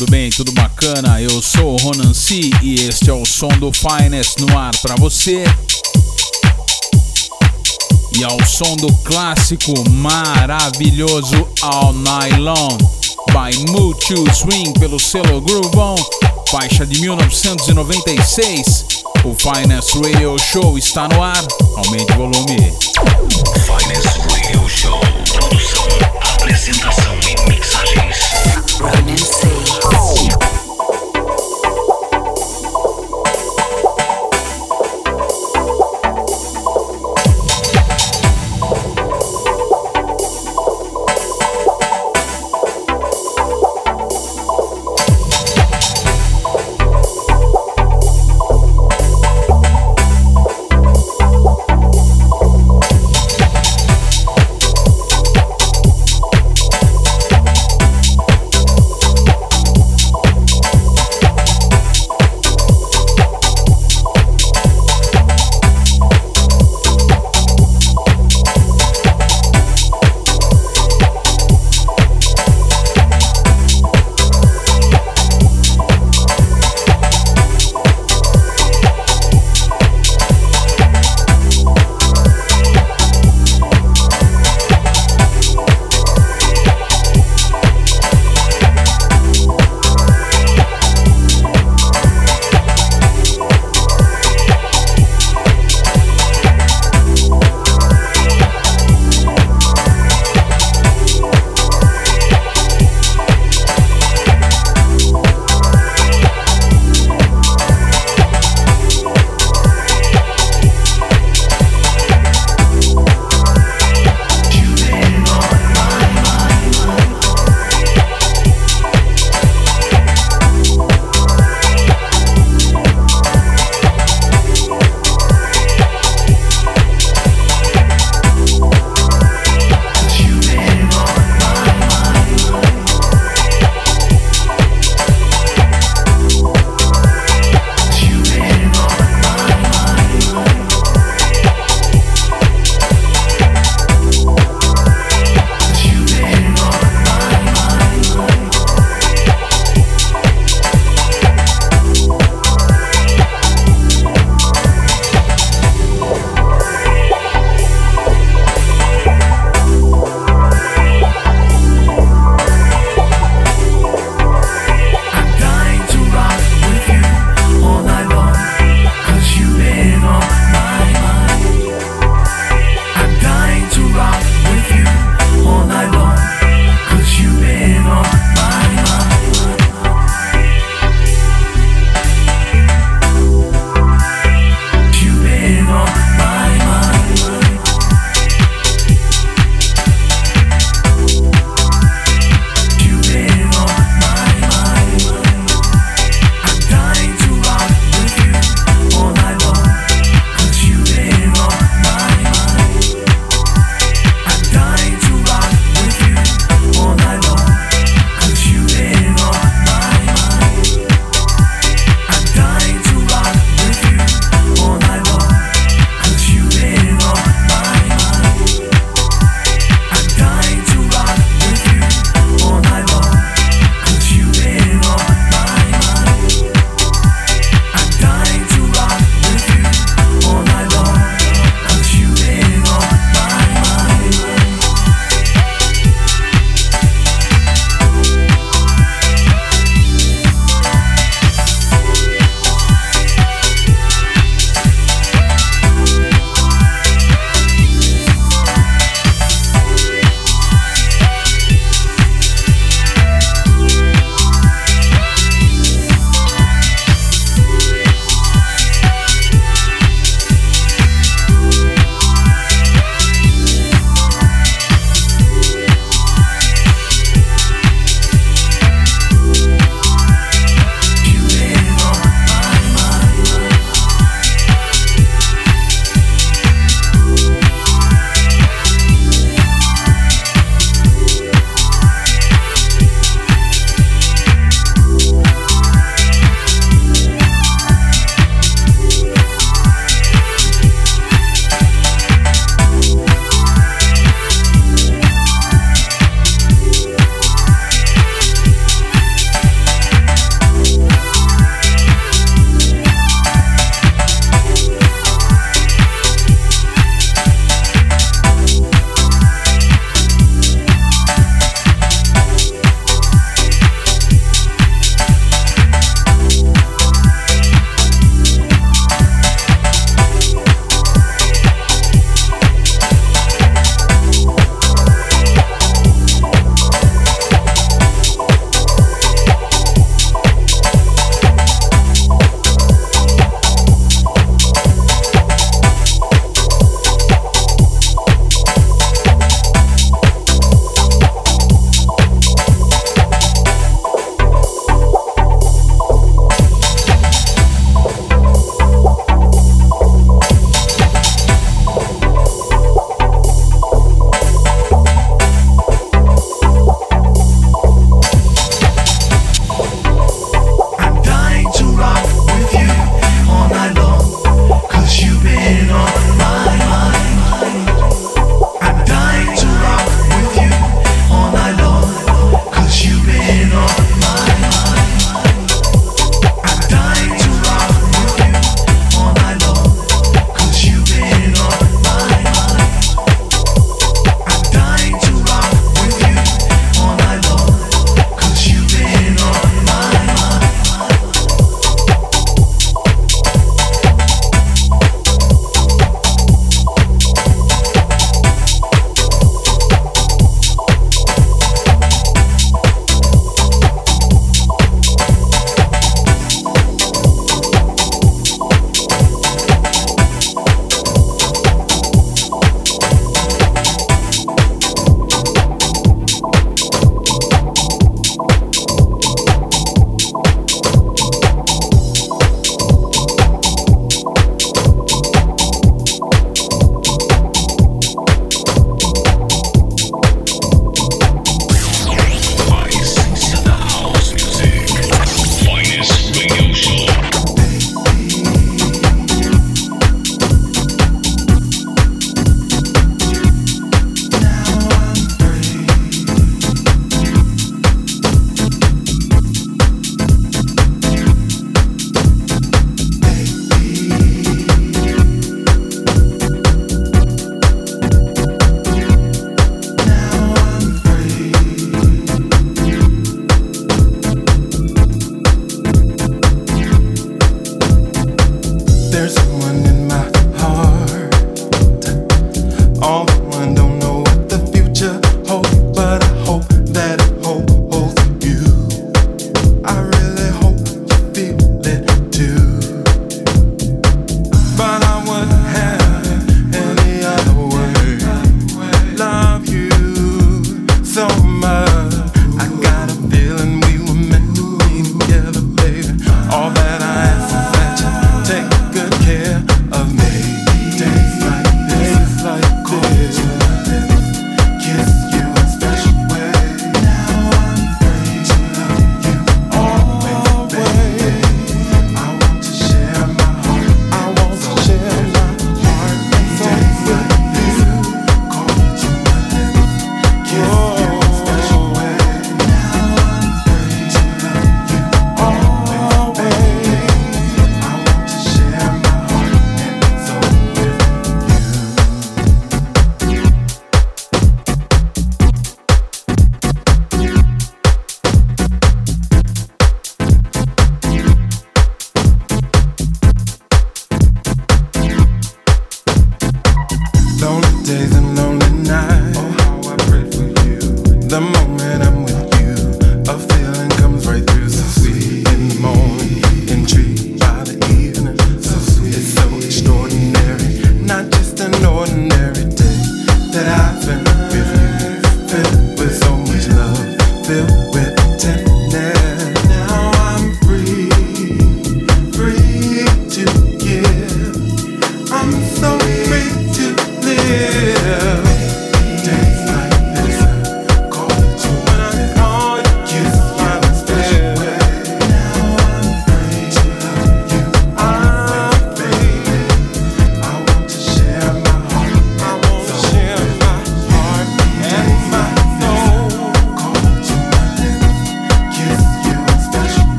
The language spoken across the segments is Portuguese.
tudo bem? Tudo bacana? Eu sou o Ronan C e este é o som do Finest no ar para você. E ao som do clássico maravilhoso All Night Long by to Swing pelo selo Groove On, faixa de 1996. O Finest Radio Show está no ar. Aumente o volume. Finest Radio Show. Produção, apresentação e mixagens. Ronan C.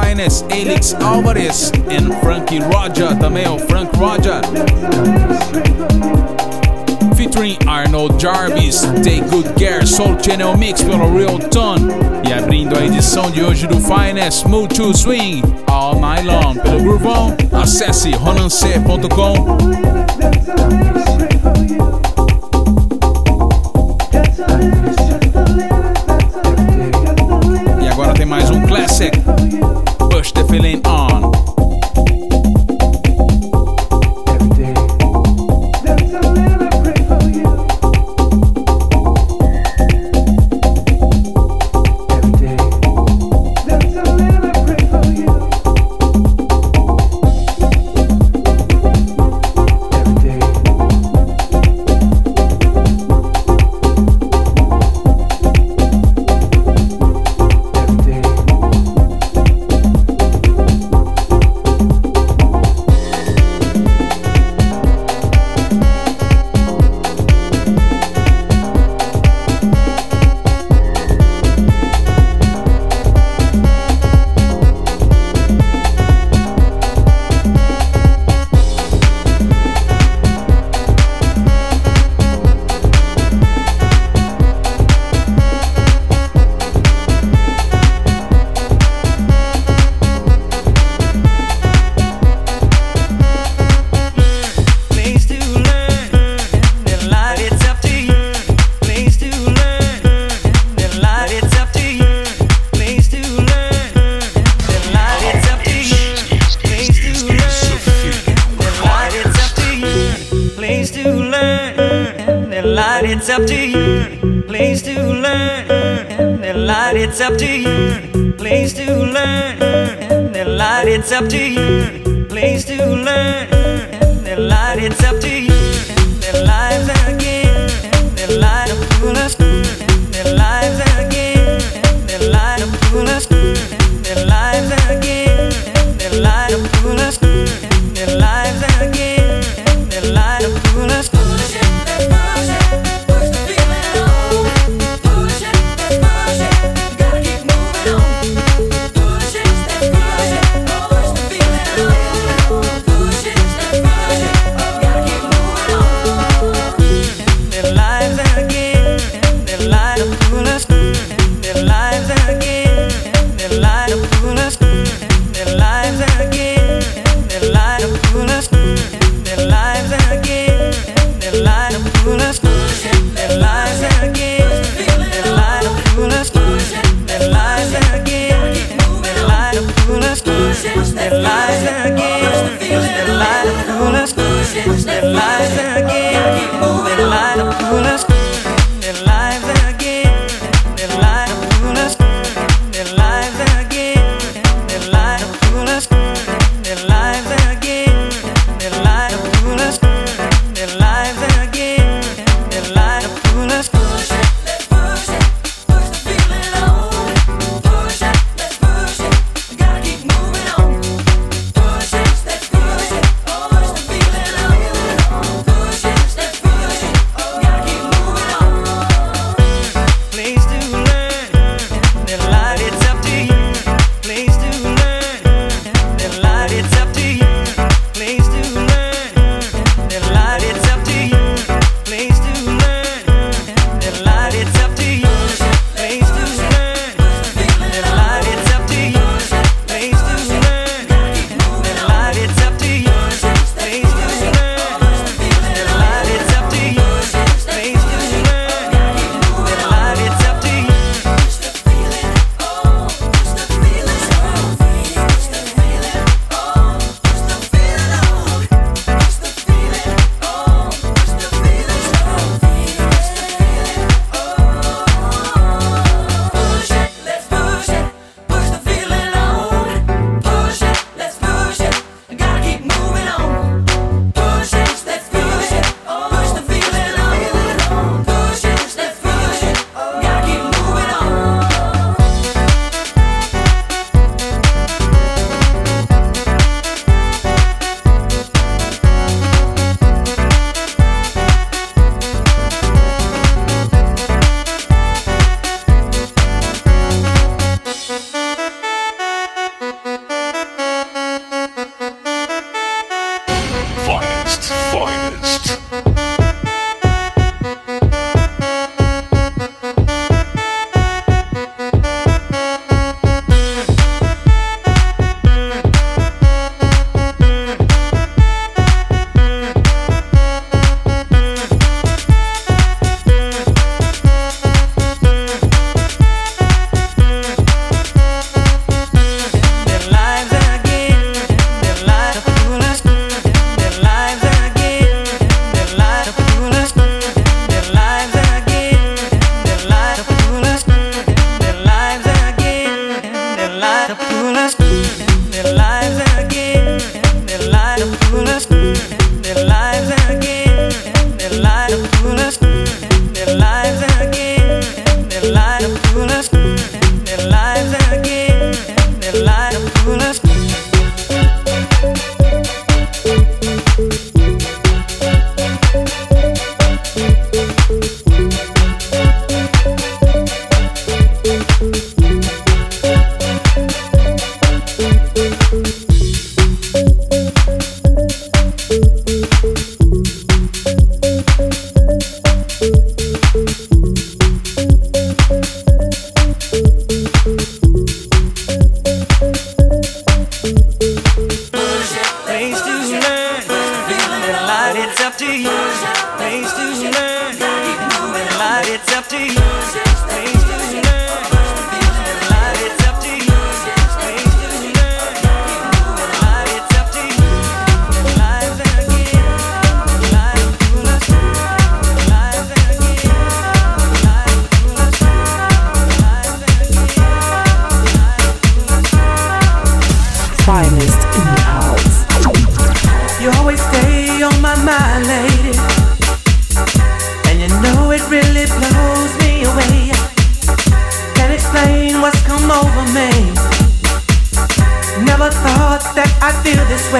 Finest, Elix Alvarez e Frankie Roger, também o Frank Roger. Featuring Arnold Jarvis, Take Good Care, Soul Channel Mix pelo Real Tone. E abrindo a edição de hoje do Finest, to Swing, All Night Long pelo Groovon. Acesse ronance.com. mais um classic. Push the feeling on. it's up to you. Place to learn. And the light, it's up to you. Place to learn. And the light, it's up to you. Place to learn. And the light, it's up to you. And the.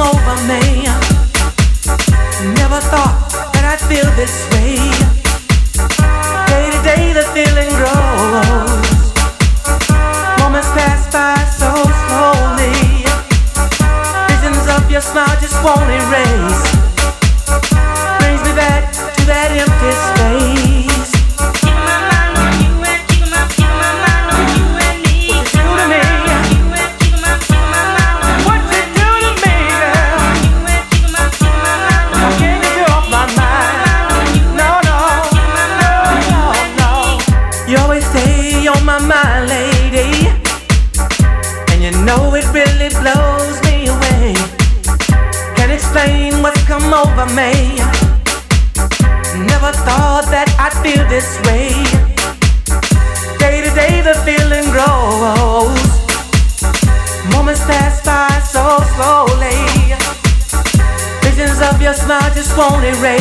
over me. Never thought that I'd feel this way. Day to day, the feeling grows. Moments pass by so slowly. Visions of your smile just won't erase. Brings me back to that empty space. we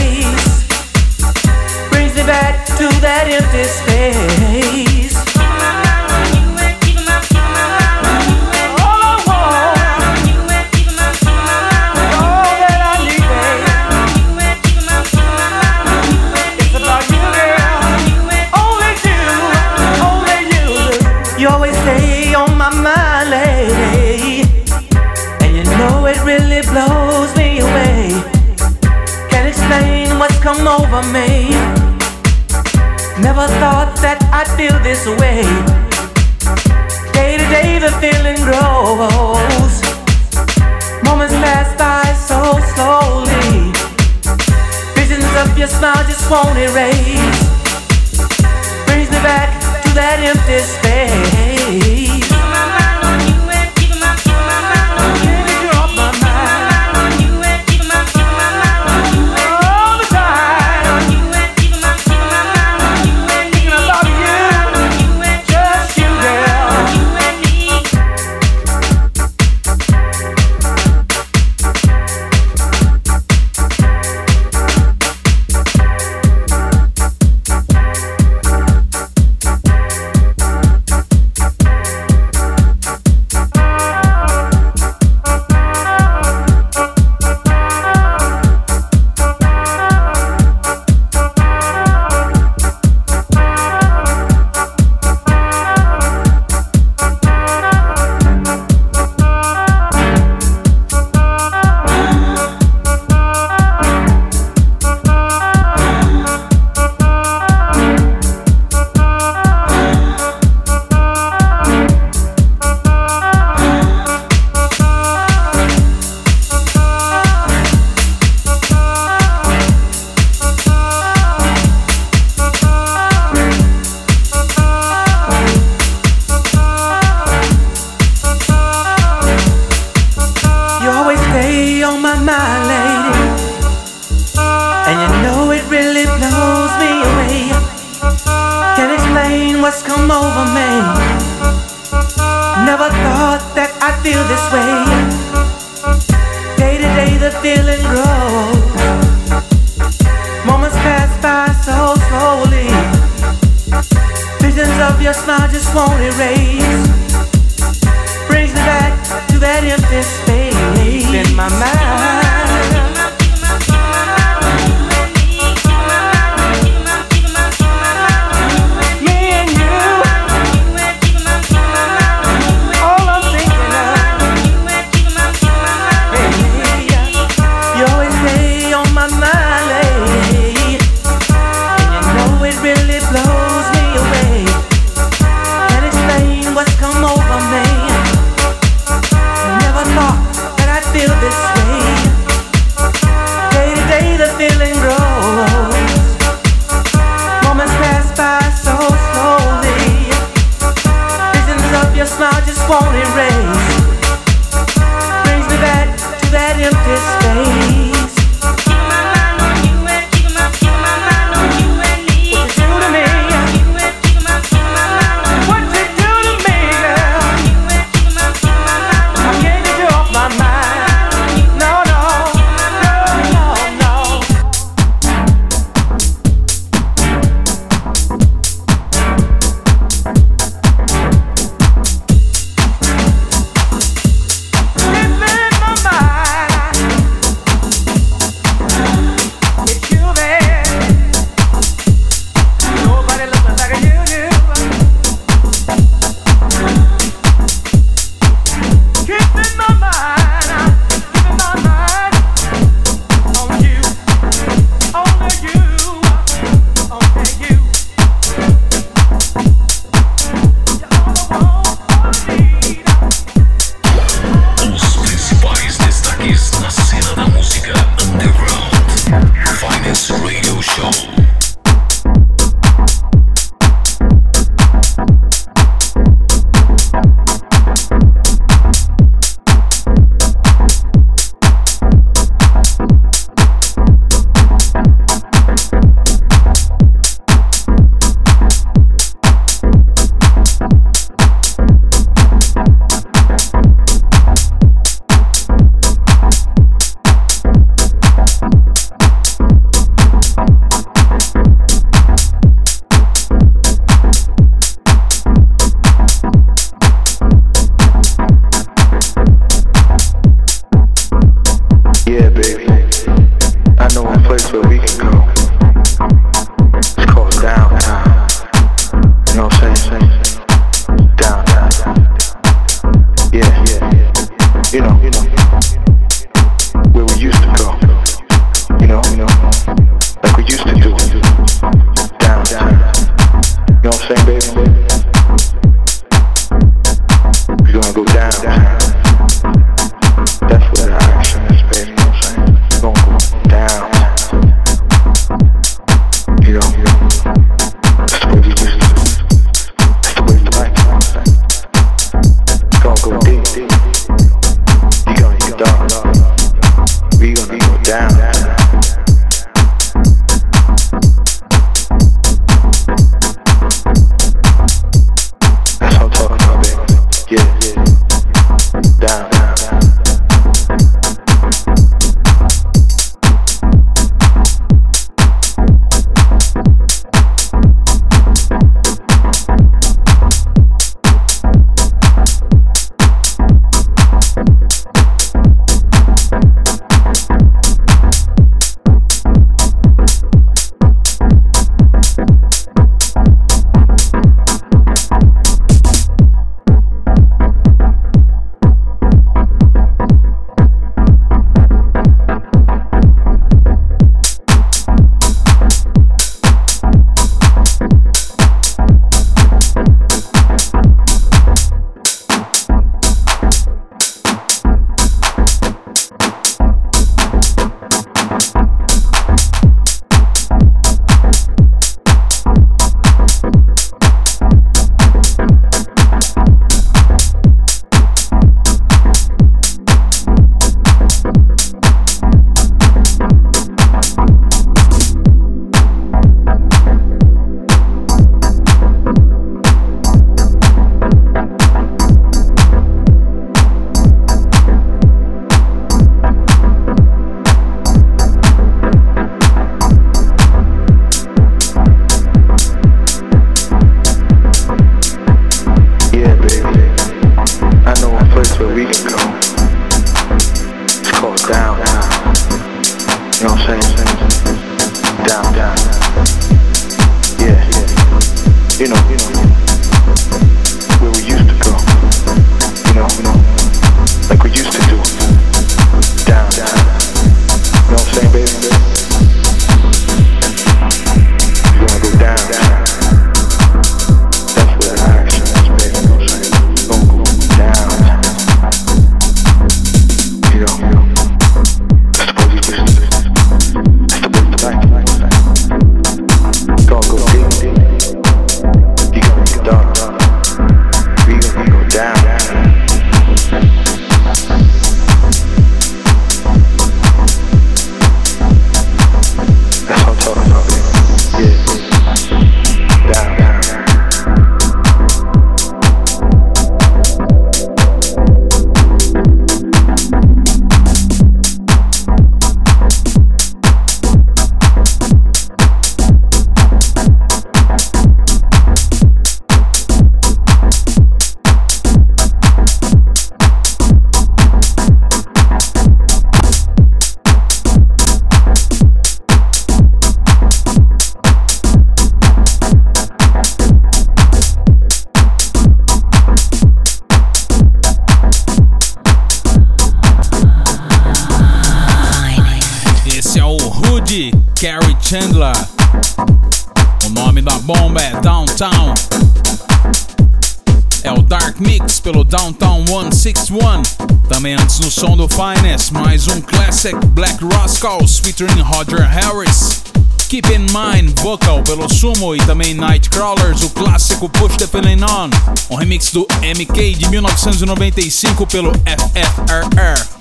no som do Finest, mais um classic Black Rascals featuring Roger Harris. Keep in Mind, vocal pelo Sumo e também Nightcrawlers, o clássico Push the Feeling On, um remix do MK de 1995 pelo FFRR.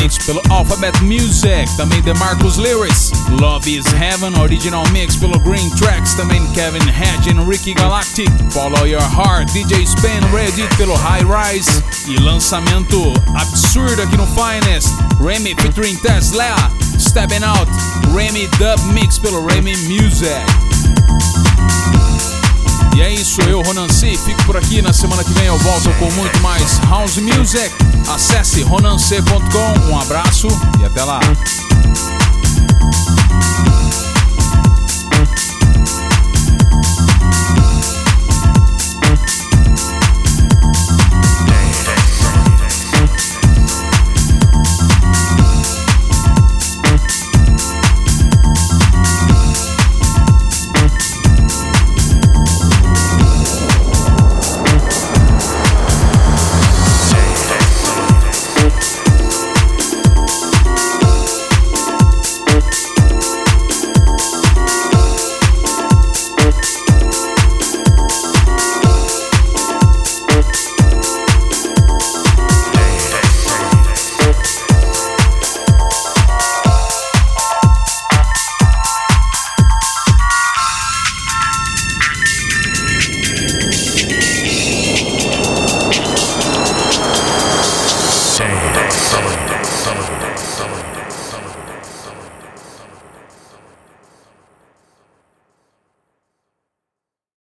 Dance pelo Alphabet Music, também The Marcus Lewis. Love is Heaven, original mix pelo Green Tracks, também Kevin Hedge e Ricky Galactic. Follow Your Heart, DJ Span Reddit pelo High Rise. E lançamento absurdo aqui no Finest, Remy featuring Tesla, Stepping Out, Remy Dub Mix pelo Remy Music. E é isso, eu, Ronan C, fico por aqui. Na semana que vem eu volto com muito mais House Music. Acesse ronance.com. Um abraço e até lá.